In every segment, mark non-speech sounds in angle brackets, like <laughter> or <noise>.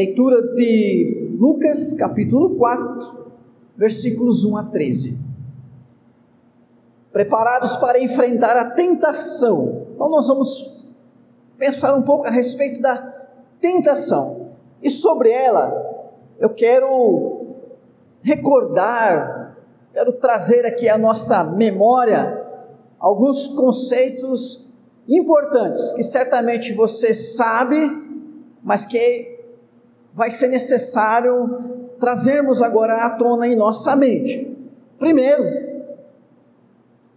Leitura de Lucas, capítulo 4, versículos 1 a 13. Preparados para enfrentar a tentação. Então, nós vamos pensar um pouco a respeito da tentação. E sobre ela, eu quero recordar, quero trazer aqui à nossa memória alguns conceitos importantes que certamente você sabe, mas que vai ser necessário trazermos agora à tona em nossa mente. Primeiro,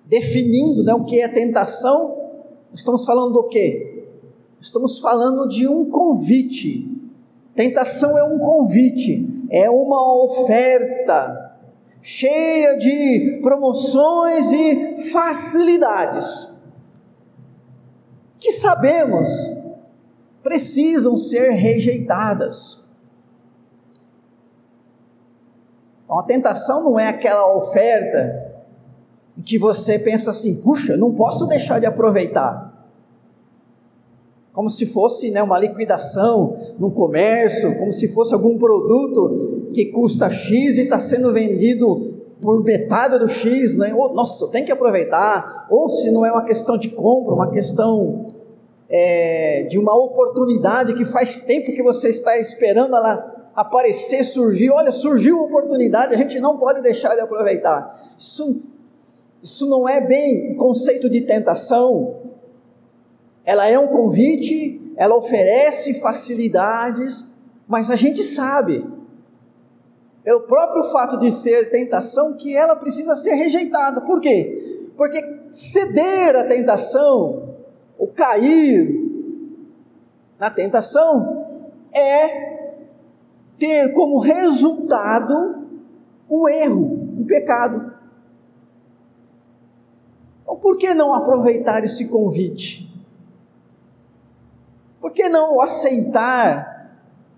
definindo né, o que é tentação, estamos falando do quê? Estamos falando de um convite. Tentação é um convite, é uma oferta cheia de promoções e facilidades que sabemos precisam ser rejeitadas. A tentação não é aquela oferta que você pensa assim, puxa, não posso deixar de aproveitar. Como se fosse né, uma liquidação no comércio, como se fosse algum produto que custa X e está sendo vendido por metade do X, né? Ou, nossa, tem que aproveitar. Ou se não é uma questão de compra, uma questão é, de uma oportunidade que faz tempo que você está esperando ela aparecer, surgir. Olha, surgiu uma oportunidade, a gente não pode deixar de aproveitar. Isso, isso não é bem conceito de tentação. Ela é um convite, ela oferece facilidades, mas a gente sabe, pelo próprio fato de ser tentação, que ela precisa ser rejeitada. Por quê? Porque ceder à tentação, ou cair na tentação, é ter como resultado o erro, o pecado. Então, por que não aproveitar esse convite? Por que não aceitar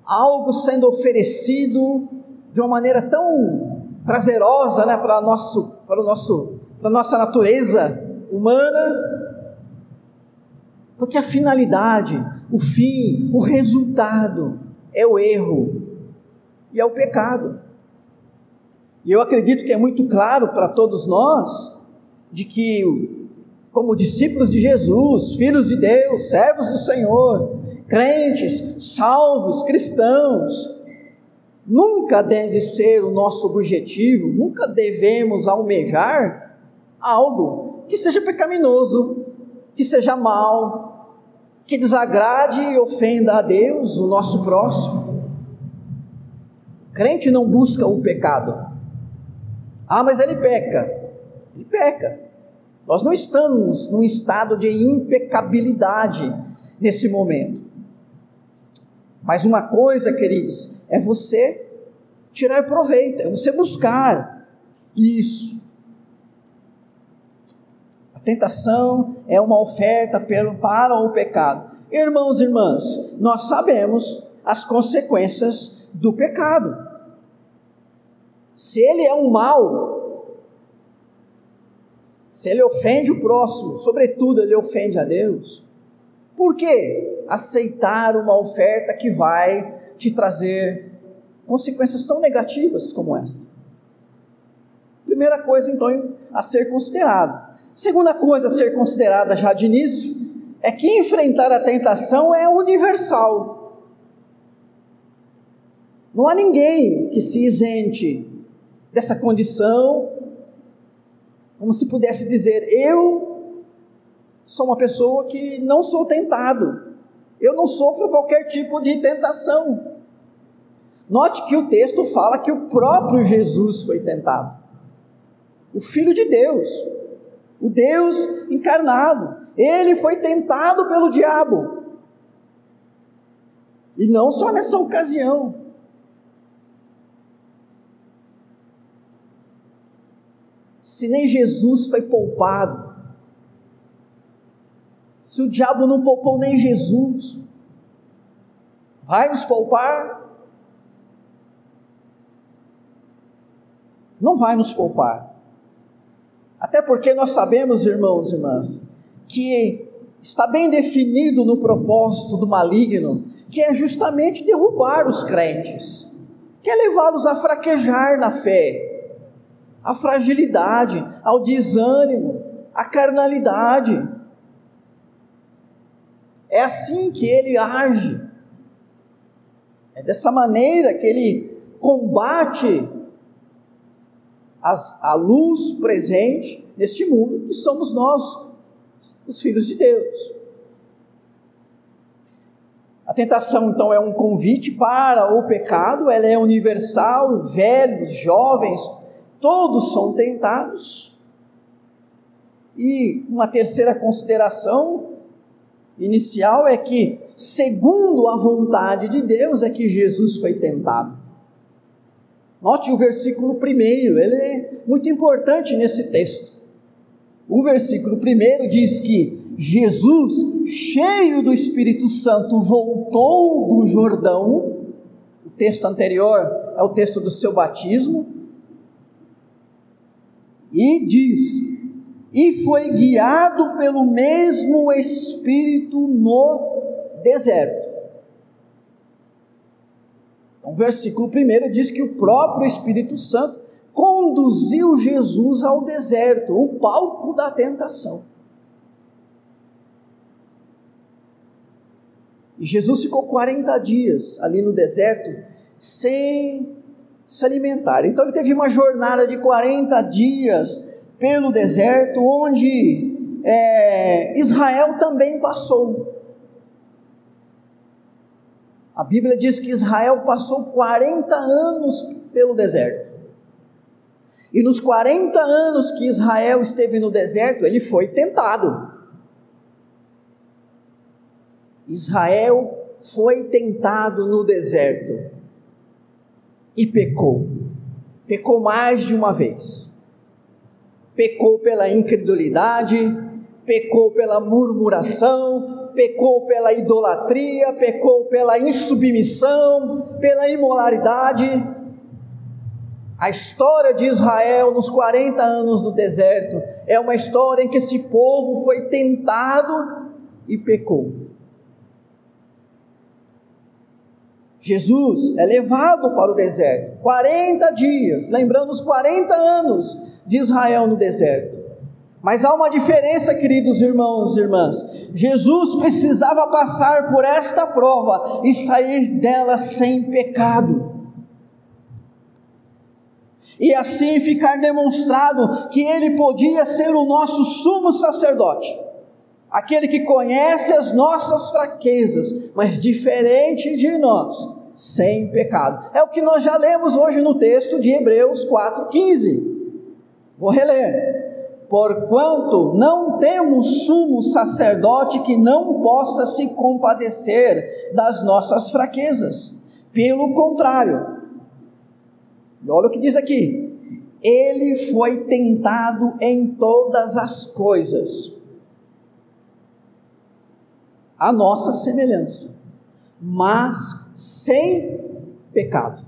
algo sendo oferecido de uma maneira tão prazerosa né, para, nosso, para, o nosso, para a nossa natureza humana? Porque a finalidade, o fim, o resultado é o erro, e ao pecado. E eu acredito que é muito claro para todos nós de que, como discípulos de Jesus, filhos de Deus, servos do Senhor, crentes, salvos, cristãos, nunca deve ser o nosso objetivo, nunca devemos almejar algo que seja pecaminoso, que seja mal, que desagrade e ofenda a Deus, o nosso próximo. Crente não busca o pecado. Ah, mas ele peca. Ele peca. Nós não estamos num estado de impecabilidade nesse momento. Mas uma coisa, queridos, é você tirar proveito, é você buscar isso. A tentação é uma oferta para o pecado. Irmãos e irmãs, nós sabemos as consequências do pecado. Se ele é um mal, se ele ofende o próximo, sobretudo ele ofende a Deus, por que aceitar uma oferta que vai te trazer consequências tão negativas como esta? Primeira coisa, então, a ser considerada. Segunda coisa a ser considerada já de início é que enfrentar a tentação é universal. Não há ninguém que se isente dessa condição, como se pudesse dizer: eu sou uma pessoa que não sou tentado, eu não sofro qualquer tipo de tentação. Note que o texto fala que o próprio Jesus foi tentado, o Filho de Deus, o Deus encarnado, ele foi tentado pelo diabo. E não só nessa ocasião, se nem Jesus foi poupado, se o diabo não poupou nem Jesus, vai nos poupar? Não vai nos poupar. Até porque nós sabemos, irmãos e irmãs, que está bem definido no propósito do maligno, que é justamente derrubar os crentes, que é levá-los a fraquejar na fé, à fragilidade, ao desânimo, à carnalidade. É assim que ele age. É dessa maneira que ele combate a, a luz presente neste mundo, que somos nós, os filhos de Deus. A tentação, então, é um convite para o pecado, ela é universal, velhos, jovens, todos são tentados. E uma terceira consideração inicial é que, segundo a vontade de Deus, é que Jesus foi tentado. Note o versículo primeiro, ele é muito importante nesse texto. O versículo primeiro diz que Jesus, cheio do Espírito Santo, voltou do Jordão. O texto anterior é o texto do seu batismo. E diz: e foi guiado pelo mesmo Espírito no deserto. Então, o versículo primeiro diz que o próprio Espírito Santo conduziu Jesus ao deserto, o palco da tentação. E Jesus ficou 40 dias ali no deserto sem se alimentar. Então ele teve uma jornada de 40 dias pelo deserto, onde é, Israel também passou. A Bíblia diz que Israel passou 40 anos pelo deserto. E nos 40 anos que Israel esteve no deserto, ele foi tentado. Israel foi tentado no deserto e pecou. Pecou mais de uma vez. Pecou pela incredulidade, pecou pela murmuração, pecou pela idolatria, pecou pela insubmissão, pela imoralidade a história de Israel nos 40 anos do deserto é uma história em que esse povo foi tentado e pecou. Jesus é levado para o deserto, 40 dias, lembrando os 40 anos de Israel no deserto. Mas há uma diferença, queridos irmãos e irmãs. Jesus precisava passar por esta prova e sair dela sem pecado e assim ficar demonstrado que ele podia ser o nosso sumo sacerdote, aquele que conhece as nossas fraquezas, mas diferente de nós, sem pecado. É o que nós já lemos hoje no texto de Hebreus 4,15. Vou reler. Porquanto não temos sumo sacerdote que não possa se compadecer das nossas fraquezas. Pelo contrário, e olha o que diz aqui: ele foi tentado em todas as coisas, a nossa semelhança, mas sem pecado.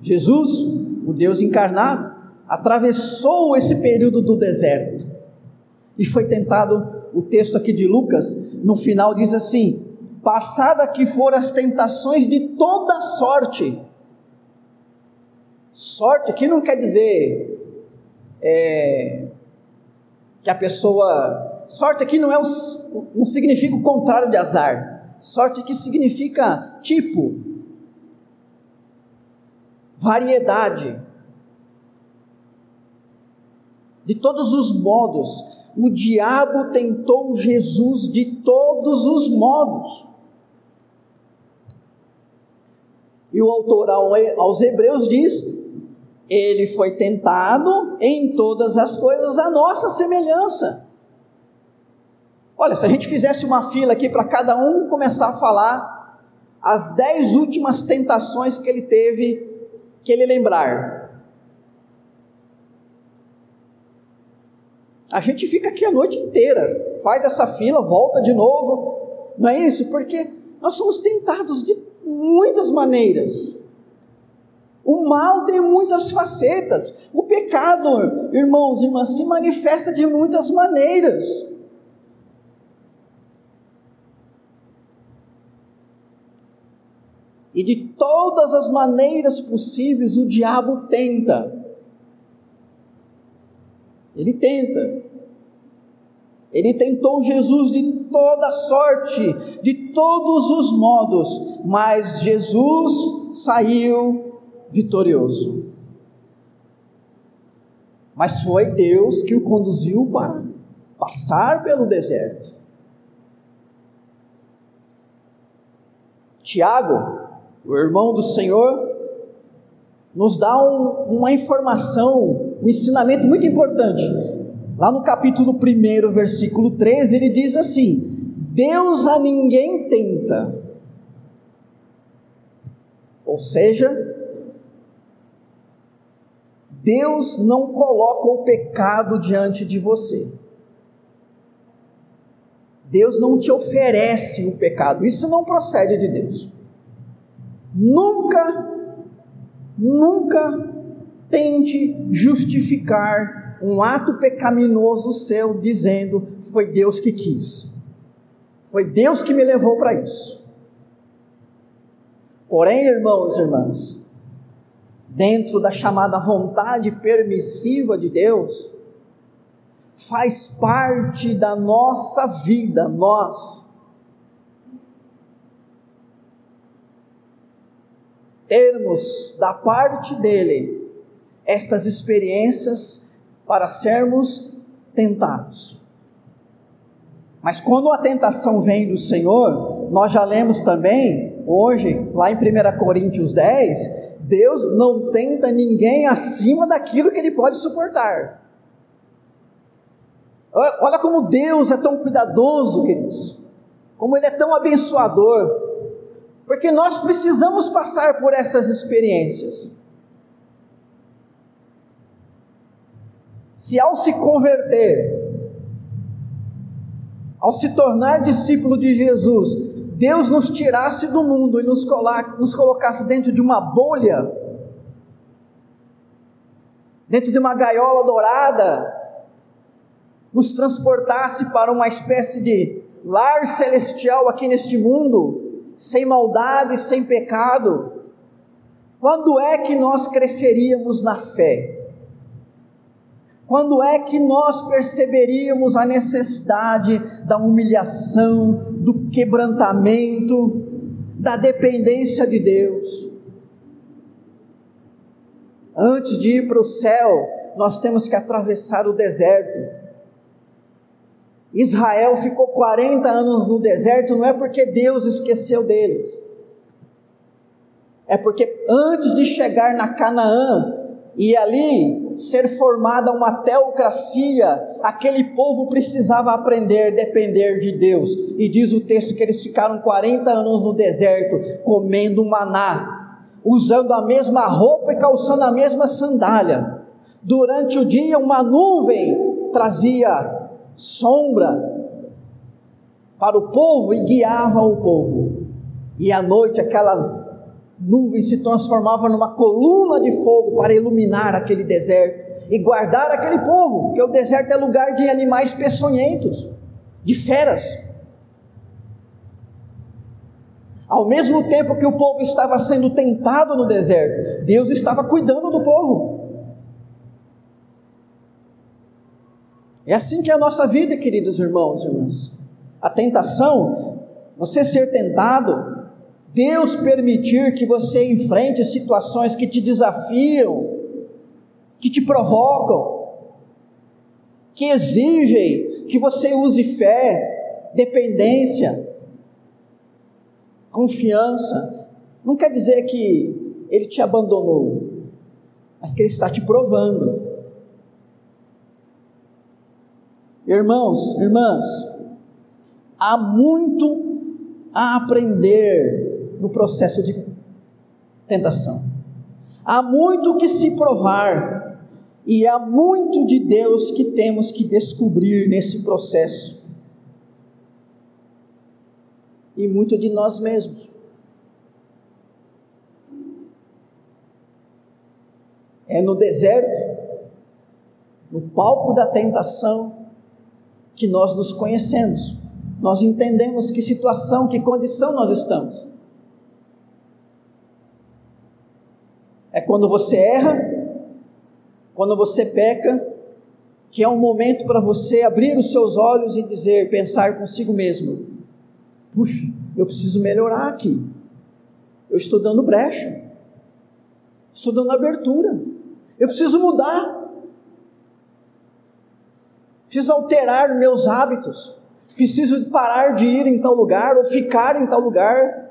Jesus, o Deus encarnado, atravessou esse período do deserto e foi tentado. O texto aqui de Lucas, no final, diz assim: passada que foram as tentações de toda sorte. Sorte aqui não quer dizer é, que a pessoa. Sorte aqui não, é um, não significa o contrário de azar. Sorte aqui significa tipo, variedade. De todos os modos, o diabo tentou Jesus de todos os modos. E o autor aos Hebreus diz: ele foi tentado em todas as coisas a nossa semelhança. Olha, se a gente fizesse uma fila aqui para cada um começar a falar as dez últimas tentações que ele teve, que ele lembrar. A gente fica aqui a noite inteira, faz essa fila, volta de novo. Não é isso? Porque nós somos tentados de muitas maneiras. O mal tem muitas facetas. O pecado, irmãos e irmãs, se manifesta de muitas maneiras. E de todas as maneiras possíveis o diabo tenta. Ele tenta. Ele tentou Jesus de toda sorte, de todos os modos, mas Jesus saiu vitorioso. Mas foi Deus que o conduziu para passar pelo deserto. Tiago, o irmão do Senhor, nos dá um, uma informação, um ensinamento muito importante. Lá no capítulo 1, versículo 13, ele diz assim: Deus a ninguém tenta. Ou seja, Deus não coloca o pecado diante de você. Deus não te oferece o pecado. Isso não procede de Deus. Nunca, nunca tente justificar um ato pecaminoso seu dizendo foi Deus que quis. Foi Deus que me levou para isso. Porém, irmãos e irmãs, dentro da chamada vontade permissiva de Deus, faz parte da nossa vida, nós termos da parte dele estas experiências para sermos tentados. Mas quando a tentação vem do Senhor, nós já lemos também, hoje, lá em 1 Coríntios 10, Deus não tenta ninguém acima daquilo que ele pode suportar. Olha como Deus é tão cuidadoso, queridos. Como Ele é tão abençoador. Porque nós precisamos passar por essas experiências. Se ao se converter, ao se tornar discípulo de Jesus, Deus nos tirasse do mundo e nos, colocasse dentro de uma bolha, dentro de uma gaiola dourada, nos transportasse para uma espécie de lar celestial aqui neste mundo, sem maldade, sem pecado, quando é que nós cresceríamos na fé? Quando é que nós perceberíamos a necessidade da humilhação, do quebrantamento, da dependência de Deus? Antes de ir para o céu, nós temos que atravessar o deserto. Israel ficou 40 anos no deserto, não é porque Deus esqueceu deles, é porque antes de chegar na Canaã e ali ser formada uma teocracia, aquele povo precisava aprender, depender de Deus. E diz o texto que eles ficaram 40 anos no deserto, comendo maná, usando a mesma roupa e calçando a mesma sandália. Durante o dia, uma nuvem trazia sombra para o povo e guiava o povo. E à noite aquela nuvem se transformava numa coluna de fogo para iluminar aquele deserto e guardar aquele povo, porque o deserto é lugar de animais peçonhentos, de feras. Ao mesmo tempo que o povo estava sendo tentado no deserto, Deus estava cuidando do povo. É assim que é a nossa vida, queridos irmãos e irmãs. A tentação, você ser tentado, Deus permitir que você enfrente situações que te desafiam, que te provocam, que exigem que você use fé, dependência, confiança. Não quer dizer que Ele te abandonou, mas que Ele está te provando. Irmãos, irmãs, há muito a aprender no processo de tentação. Há muito que se provar e há muito de Deus que temos que descobrir nesse processo. E muito de nós mesmos. É no deserto, no palco da tentação, que nós nos conhecemos. Nós entendemos que situação, que condição nós estamos. É quando você erra, quando você peca, que é um momento para você abrir os seus olhos e dizer, pensar consigo mesmo: puxa, eu preciso melhorar aqui. Eu estou dando brecha, estou dando abertura. Eu preciso mudar. Preciso alterar meus hábitos. Preciso parar de ir em tal lugar ou ficar em tal lugar.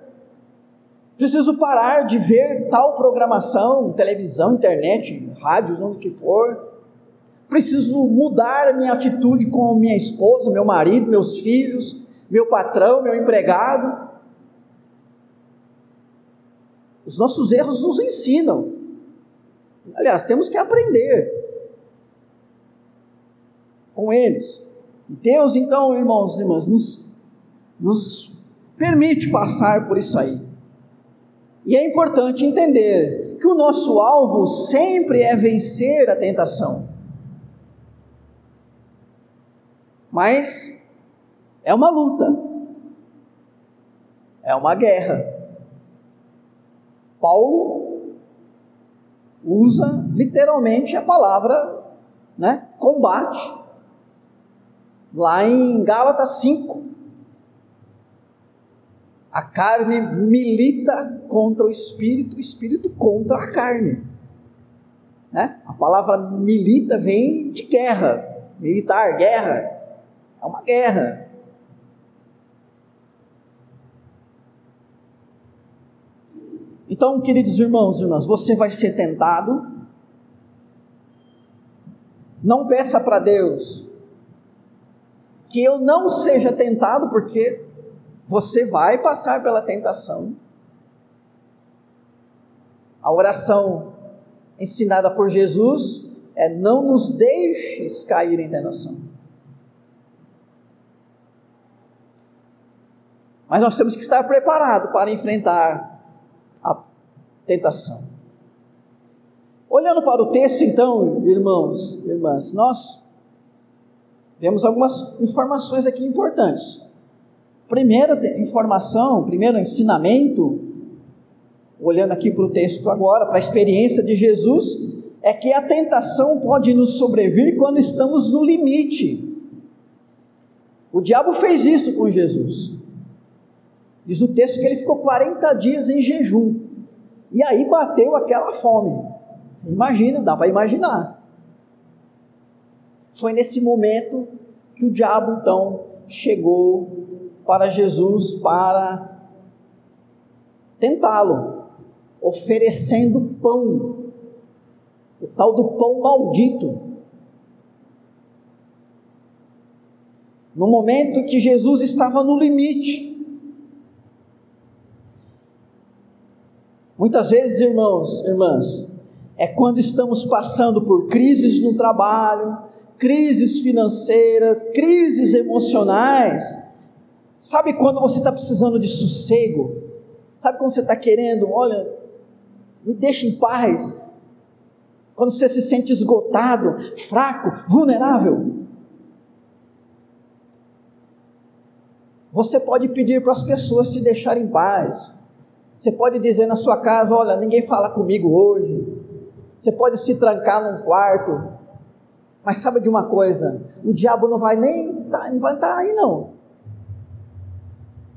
Preciso parar de ver tal programação, televisão, internet, rádios, onde que for preciso mudar a minha atitude com minha esposa, meu marido, meus filhos, meu patrão, meu empregado. Os nossos erros nos ensinam. Aliás, temos que aprender com eles. Deus, então, irmãos e irmãs, nos, nos permite passar por isso aí. E é importante entender que o nosso alvo sempre é vencer a tentação. Mas é uma luta, é uma guerra. Paulo usa literalmente a palavra né, combate, lá em Gálatas 5. A carne milita contra o espírito, o espírito contra a carne. Né? A palavra milita vem de guerra, militar, guerra. É uma guerra. Então, queridos irmãos e irmãs, você vai ser tentado. Não peça para Deus que eu não seja tentado, porque você vai passar pela tentação. A oração ensinada por Jesus é: não nos deixes cair em tentação. Mas nós temos que estar preparados para enfrentar a tentação. Olhando para o texto, então, irmãos, irmãs, nós temos algumas informações aqui importantes. Primeira informação, primeiro ensinamento, olhando aqui para o texto agora, para a experiência de Jesus, é que a tentação pode nos sobrevir quando estamos no limite. O diabo fez isso com Jesus. Diz o texto que ele ficou 40 dias em jejum. E aí bateu aquela fome. Imagina, dá para imaginar. Foi nesse momento que o diabo então chegou para Jesus para tentá-lo, oferecendo pão, o tal do pão maldito. No momento que Jesus estava no limite, Muitas vezes, irmãos, irmãs, é quando estamos passando por crises no trabalho, crises financeiras, crises emocionais. Sabe quando você está precisando de sossego? Sabe quando você está querendo, olha, me deixa em paz? Quando você se sente esgotado, fraco, vulnerável? Você pode pedir para as pessoas te deixarem em paz. Você pode dizer na sua casa: Olha, ninguém fala comigo hoje. Você pode se trancar num quarto. Mas sabe de uma coisa? O diabo não vai nem tá, estar tá aí, não.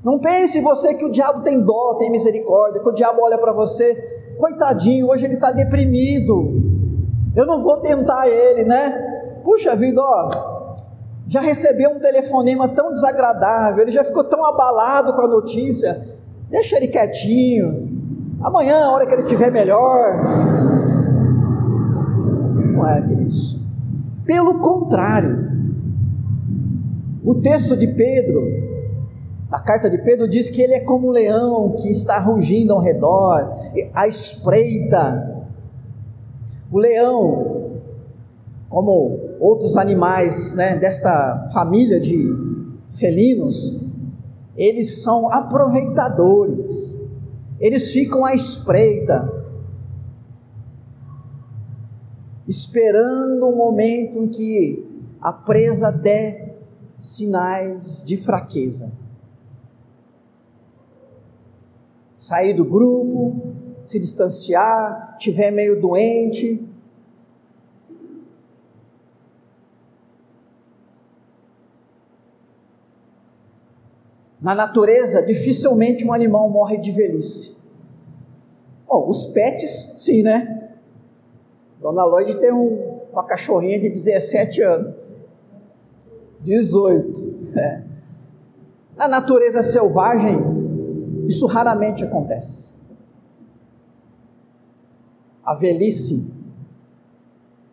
Não pense você que o diabo tem dó, tem misericórdia, que o diabo olha para você, coitadinho, hoje ele está deprimido. Eu não vou tentar ele, né? Puxa vida, ó, já recebeu um telefonema tão desagradável, ele já ficou tão abalado com a notícia. Deixa ele quietinho. Amanhã, a hora que ele estiver melhor. Não é. Pelo contrário, o texto de Pedro, a carta de Pedro diz que ele é como um leão que está rugindo ao redor, à espreita. O leão, como outros animais né, desta família de felinos, eles são aproveitadores, eles ficam à espreita. Esperando o momento em que a presa der sinais de fraqueza. Sair do grupo, se distanciar, tiver meio doente, Na natureza, dificilmente um animal morre de velhice. Oh, os pets, sim, né? Dona Lloyd tem um, uma cachorrinha de 17 anos. 18. É. Na natureza selvagem, isso raramente acontece. A velhice,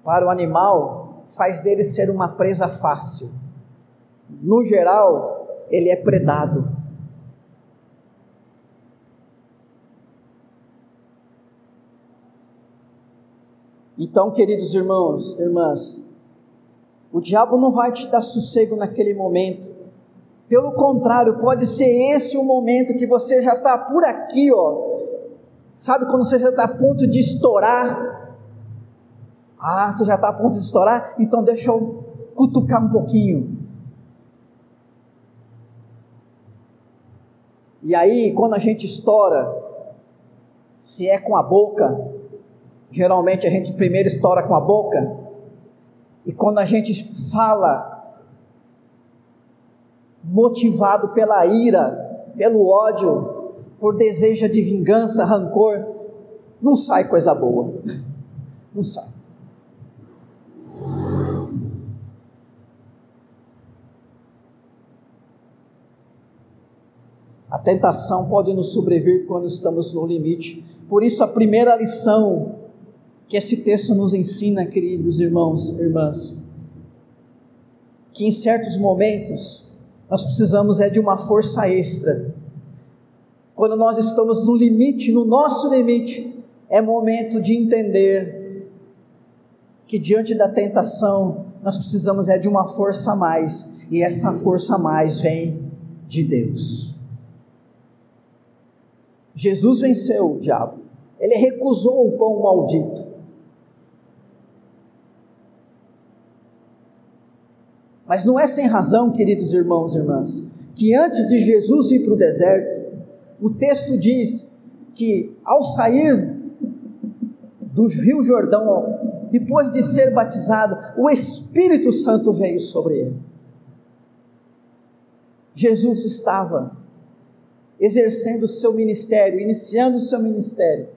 para o animal, faz dele ser uma presa fácil. No geral, ele é predado. Então, queridos irmãos, irmãs, o diabo não vai te dar sossego naquele momento. Pelo contrário, pode ser esse o momento que você já está por aqui, ó. Sabe quando você já está a ponto de estourar? Ah, você já está a ponto de estourar? Então deixa eu cutucar um pouquinho. E aí, quando a gente estoura, se é com a boca, Geralmente a gente primeiro estoura com a boca, e quando a gente fala motivado pela ira, pelo ódio, por desejo de vingança, rancor, não sai coisa boa. <laughs> Não sai. A tentação pode nos sobrevir quando estamos no limite. Por isso, a primeira lição que esse texto nos ensina, queridos irmãos e irmãs, que em certos momentos nós precisamos é de uma força extra. Quando nós estamos no limite, no nosso limite, é momento de entender que diante da tentação nós precisamos é de uma força a mais, e essa força a mais vem de Deus. Jesus venceu o diabo. Ele recusou o pão maldito. Mas não é sem razão, queridos irmãos e irmãs, que antes de Jesus ir para o deserto, o texto diz que ao sair do Rio Jordão, depois de ser batizado, o Espírito Santo veio sobre ele. Jesus estava exercendo o seu ministério, iniciando o seu ministério,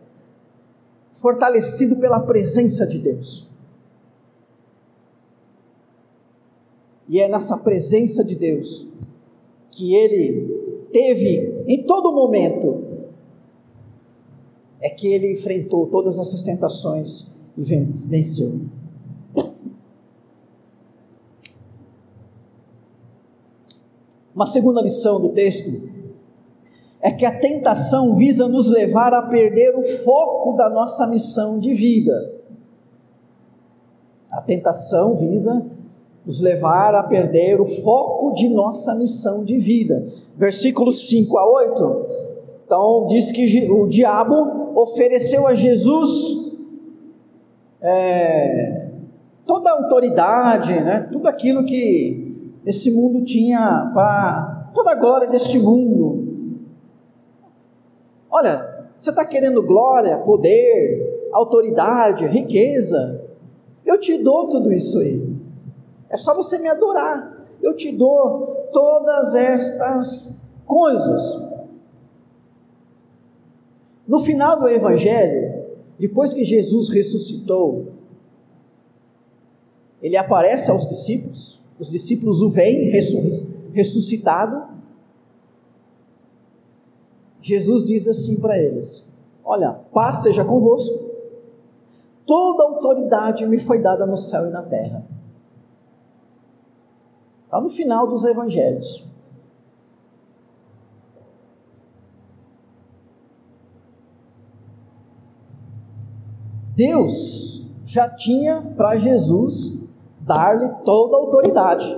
fortalecido pela presença de Deus. E é nessa presença de Deus que ele teve em todo momento é que ele enfrentou todas essas tentações e venceu. Uma segunda lição do texto é que a tentação visa nos levar a perder o foco da nossa missão de vida. A tentação visa nos levar a perder o foco de nossa missão de vida. Versículos 5 a 8. Então, diz que o diabo ofereceu a Jesus é, toda a autoridade, né, tudo aquilo que esse mundo tinha para toda a glória deste mundo. Olha, você está querendo glória, poder, autoridade, riqueza? Eu te dou tudo isso aí. É só você me adorar. Eu te dou todas estas coisas. No final do Evangelho, depois que Jesus ressuscitou, ele aparece aos discípulos, os discípulos o veem ressuscitado. Jesus diz assim para eles: Olha, paz seja convosco, toda autoridade me foi dada no céu e na terra. Está no final dos evangelhos. Deus já tinha para Jesus dar-lhe toda a autoridade.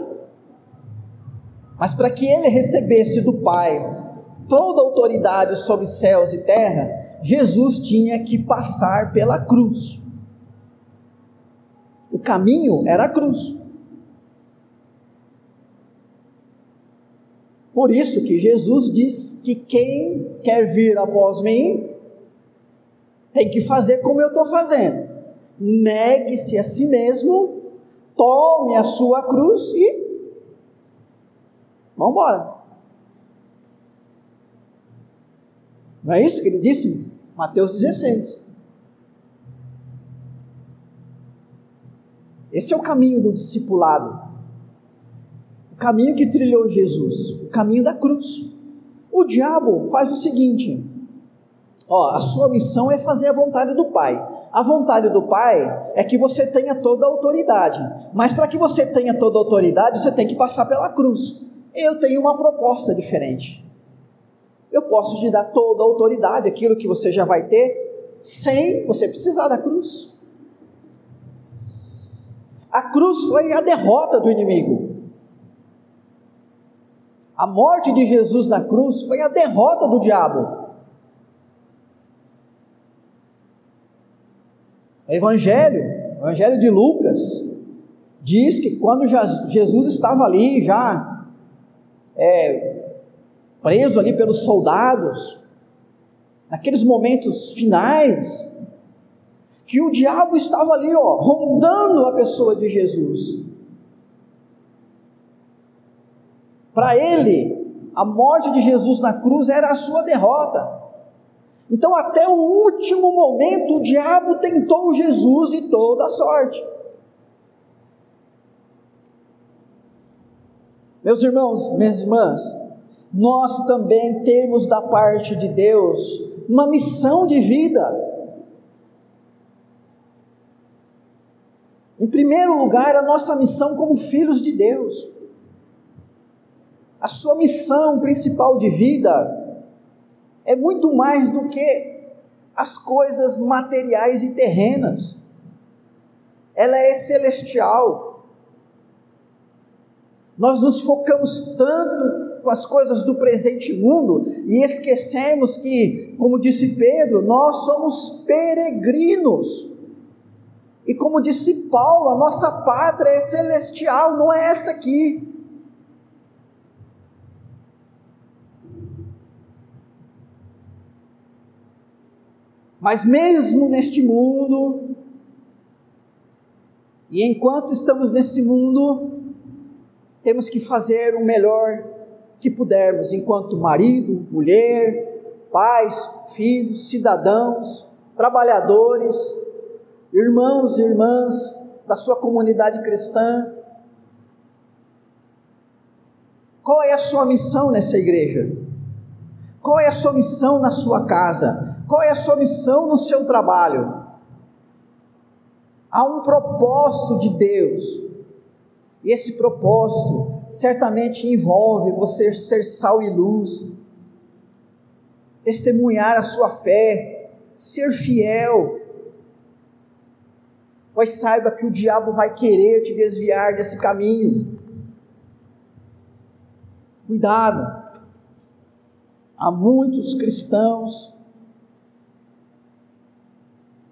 Mas para que ele recebesse do Pai toda a autoridade sobre céus e terra, Jesus tinha que passar pela cruz. O caminho era a cruz. Por isso que Jesus diz que quem quer vir após mim tem que fazer como eu estou fazendo. Negue-se a si mesmo, tome a sua cruz e vamos embora. Não é isso que ele disse? Mateus 16. Esse é o caminho do discipulado. Caminho que trilhou Jesus, o caminho da cruz. O diabo faz o seguinte: ó, a sua missão é fazer a vontade do Pai. A vontade do Pai é que você tenha toda a autoridade. Mas para que você tenha toda a autoridade, você tem que passar pela cruz. Eu tenho uma proposta diferente. Eu posso te dar toda a autoridade, aquilo que você já vai ter, sem você precisar da cruz. A cruz foi a derrota do inimigo. A morte de Jesus na cruz foi a derrota do diabo. O Evangelho, o Evangelho de Lucas, diz que quando Jesus estava ali já é, preso ali pelos soldados, naqueles momentos finais, que o diabo estava ali, ó, rondando a pessoa de Jesus. Para ele, a morte de Jesus na cruz era a sua derrota. Então, até o último momento, o diabo tentou Jesus de toda sorte. Meus irmãos, minhas irmãs, nós também temos da parte de Deus uma missão de vida. Em primeiro lugar, a nossa missão como filhos de Deus. A sua missão principal de vida é muito mais do que as coisas materiais e terrenas. Ela é celestial. Nós nos focamos tanto com as coisas do presente mundo e esquecemos que, como disse Pedro, nós somos peregrinos. E como disse Paulo, a nossa pátria é celestial, não é esta aqui. Mas mesmo neste mundo, e enquanto estamos nesse mundo, temos que fazer o melhor que pudermos, enquanto marido, mulher, pais, filhos, cidadãos, trabalhadores, irmãos e irmãs da sua comunidade cristã. Qual é a sua missão nessa igreja? Qual é a sua missão na sua casa? Qual é a sua missão no seu trabalho? Há um propósito de Deus. E esse propósito certamente envolve você ser sal e luz, testemunhar a sua fé, ser fiel, pois saiba que o diabo vai querer te desviar desse caminho. Cuidado. Há muitos cristãos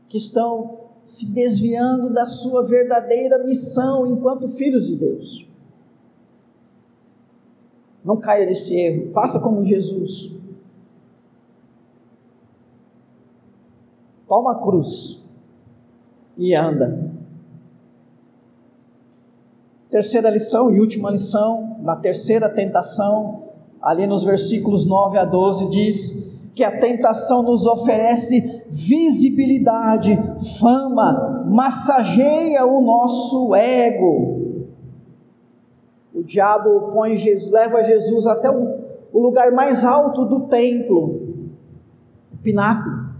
que estão se desviando da sua verdadeira missão enquanto filhos de Deus. Não caia nesse erro, faça como Jesus. Toma a cruz e anda. Terceira lição e última lição, na terceira tentação, ali nos versículos 9 a 12, diz que a tentação nos oferece visibilidade, fama, massageia o nosso ego. O diabo põe Jesus, leva Jesus até o, o lugar mais alto do templo, o pináculo,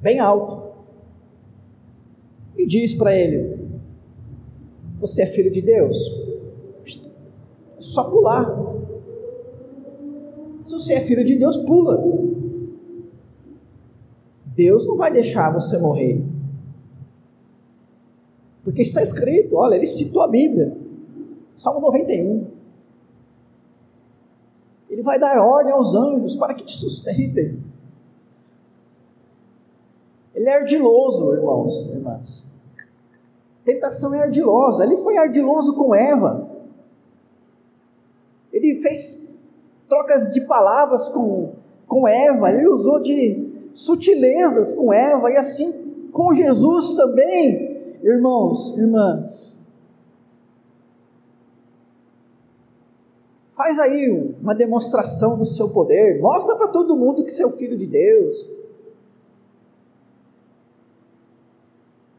bem alto e diz para ele: Você é filho de Deus? É só pular. Se você é filho de Deus, pula. Deus não vai deixar você morrer. Porque está escrito, olha, ele citou a Bíblia, Salmo 91. Ele vai dar ordem aos anjos para que te sustentem. Ele é ardiloso, irmãos, irmãs. Tentação é ardilosa. Ele foi ardiloso com Eva. Ele fez trocas de palavras com, com Eva. Ele usou de sutilezas com Eva. E assim com Jesus também, irmãos, irmãs. Faz aí uma demonstração do seu poder. Mostra para todo mundo que você é o filho de Deus.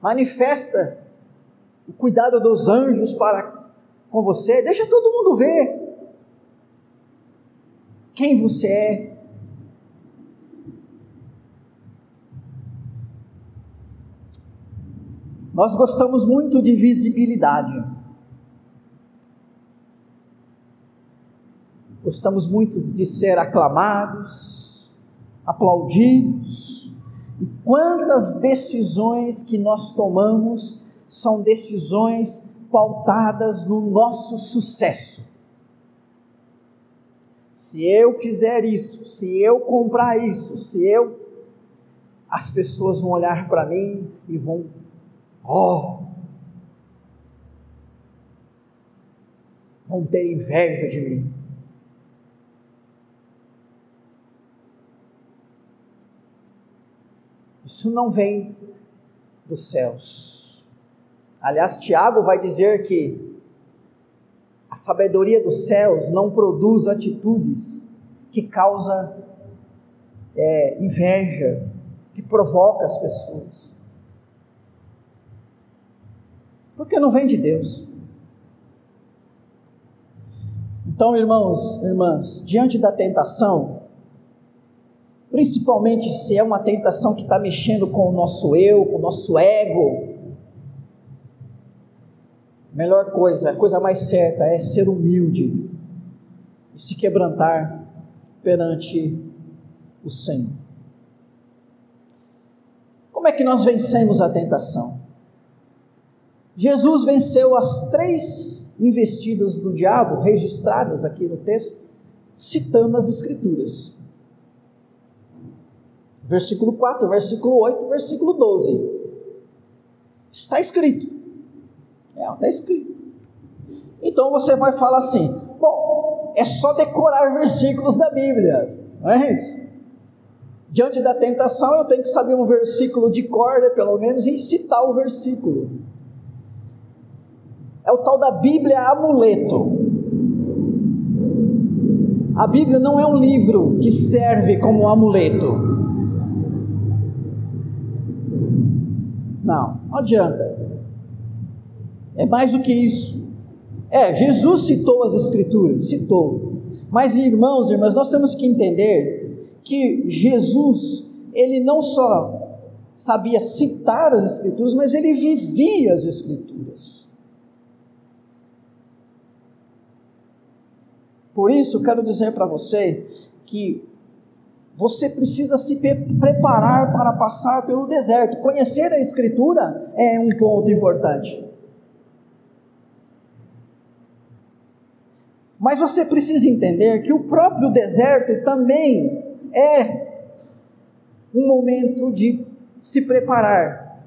Manifesta o cuidado dos anjos para com você. Deixa todo mundo ver quem você é. Nós gostamos muito de visibilidade. Gostamos muito de ser aclamados, aplaudidos. E quantas decisões que nós tomamos são decisões pautadas no nosso sucesso. Se eu fizer isso, se eu comprar isso, se eu. As pessoas vão olhar para mim e vão. Oh! Vão ter inveja de mim. Isso não vem dos céus. Aliás, Tiago vai dizer que a sabedoria dos céus não produz atitudes que causam é, inveja, que provoca as pessoas. Porque não vem de Deus. Então, irmãos, irmãs, diante da tentação, principalmente se é uma tentação que está mexendo com o nosso eu, com o nosso ego, melhor coisa, a coisa mais certa é ser humilde e se quebrantar perante o Senhor. Como é que nós vencemos a tentação? Jesus venceu as três investidas do diabo registradas aqui no texto, citando as Escrituras. Versículo 4, versículo 8, versículo 12. Está escrito. É, está escrito. Então você vai falar assim: bom, é só decorar versículos da Bíblia, não é isso? Diante da tentação, eu tenho que saber um versículo de corda, pelo menos, e citar o versículo. É o tal da Bíblia amuleto. A Bíblia não é um livro que serve como amuleto. Não, não adianta. É mais do que isso. É, Jesus citou as Escrituras, citou. Mas irmãos irmãs, nós temos que entender que Jesus, ele não só sabia citar as Escrituras, mas ele vivia as Escrituras. Por isso, quero dizer para você que você precisa se preparar para passar pelo deserto. Conhecer a Escritura é um ponto importante. Mas você precisa entender que o próprio deserto também é um momento de se preparar.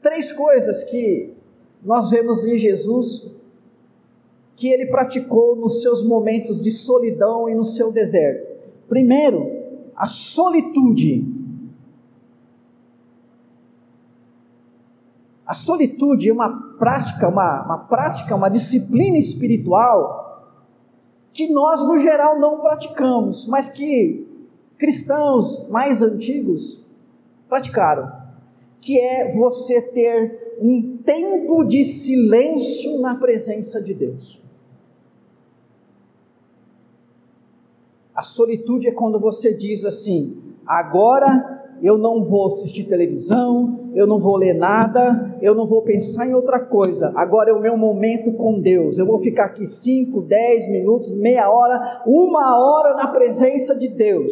Três coisas que nós vemos em Jesus que ele praticou nos seus momentos de solidão e no seu deserto. Primeiro, a solitude. A solitude é uma prática, uma, uma prática, uma disciplina espiritual que nós, no geral, não praticamos, mas que cristãos mais antigos praticaram, que é você ter um tempo de silêncio na presença de Deus. A solitude é quando você diz assim: agora eu não vou assistir televisão, eu não vou ler nada, eu não vou pensar em outra coisa. Agora é o meu momento com Deus. Eu vou ficar aqui 5, 10 minutos, meia hora, uma hora na presença de Deus.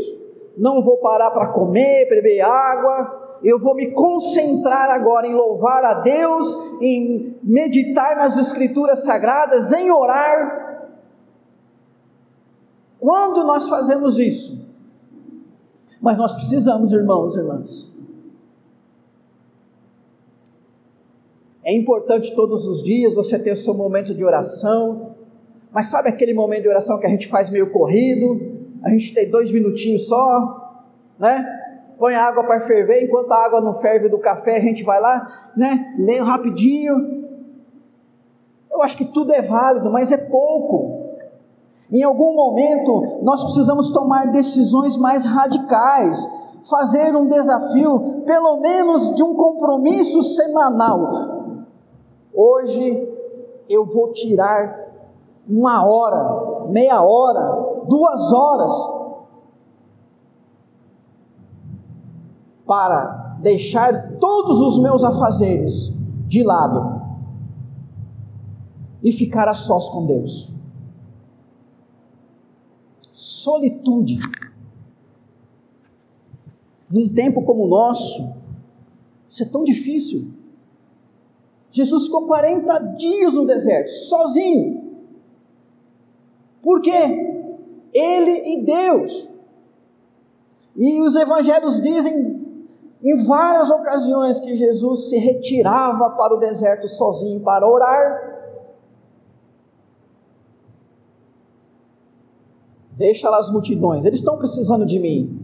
Não vou parar para comer, beber água. Eu vou me concentrar agora em louvar a Deus, em meditar nas Escrituras Sagradas, em orar. Quando nós fazemos isso? Mas nós precisamos, irmãos e irmãs. É importante todos os dias você ter o seu momento de oração, mas sabe aquele momento de oração que a gente faz meio corrido? A gente tem dois minutinhos só, né? Põe a água para ferver, enquanto a água não ferve do café, a gente vai lá, né? Lê rapidinho. Eu acho que tudo é válido, mas é pouco. Em algum momento, nós precisamos tomar decisões mais radicais, fazer um desafio, pelo menos de um compromisso semanal. Hoje eu vou tirar uma hora, meia hora, duas horas para deixar todos os meus afazeres de lado e ficar a sós com Deus solitude. Num tempo como o nosso, isso é tão difícil. Jesus ficou 40 dias no deserto, sozinho. Por quê? Ele e Deus. E os evangelhos dizem em várias ocasiões que Jesus se retirava para o deserto sozinho para orar Deixa lá as multidões, eles estão precisando de mim.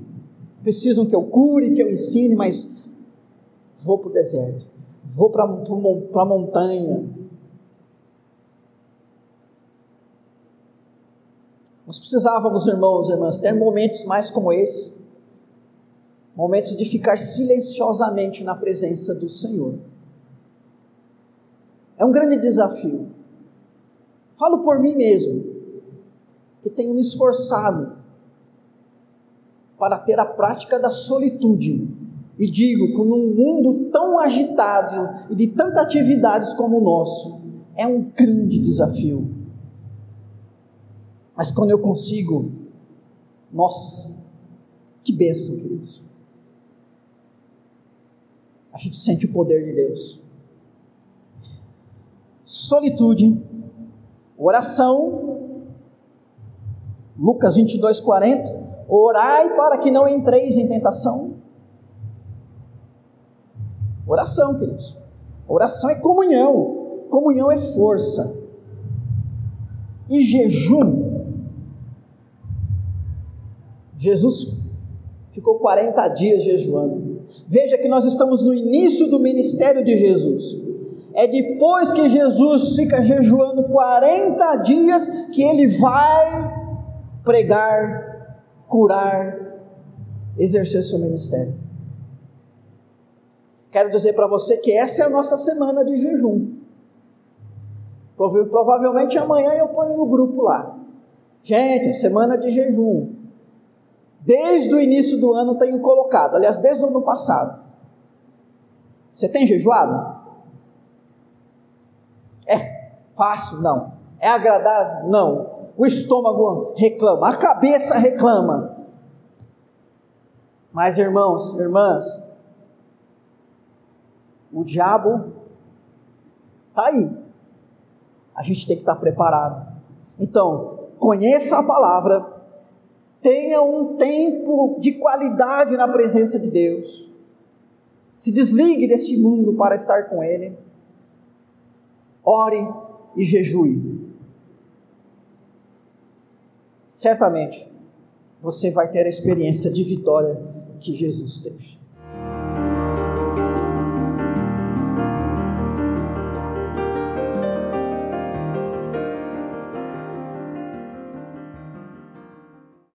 Precisam que eu cure, que eu ensine, mas vou para o deserto, vou para a montanha. Nós precisávamos, irmãos e irmãs, ter momentos mais como esse momentos de ficar silenciosamente na presença do Senhor. É um grande desafio. Falo por mim mesmo que tenho me esforçado para ter a prática da solitude. E digo que num mundo tão agitado e de tantas atividades como o nosso, é um grande desafio. Mas quando eu consigo, nossa, que bênção, queridos. A gente sente o poder de Deus. Solitude, oração Lucas 22, 40. Orai para que não entreis em tentação. Oração, queridos. Oração é comunhão. Comunhão é força. E jejum. Jesus ficou 40 dias jejuando. Veja que nós estamos no início do ministério de Jesus. É depois que Jesus fica jejuando 40 dias que ele vai pregar, curar, exercer seu ministério. Quero dizer para você que essa é a nossa semana de jejum. Provavelmente amanhã eu ponho no grupo lá. Gente, semana de jejum. Desde o início do ano tenho colocado, aliás, desde o ano passado. Você tem jejuado? É fácil? Não. É agradável? Não o estômago reclama, a cabeça reclama. Mas irmãos, irmãs, o diabo está aí. A gente tem que estar preparado. Então, conheça a palavra, tenha um tempo de qualidade na presença de Deus. Se desligue deste mundo para estar com Ele. Ore e jejue certamente você vai ter a experiência de vitória que Jesus teve.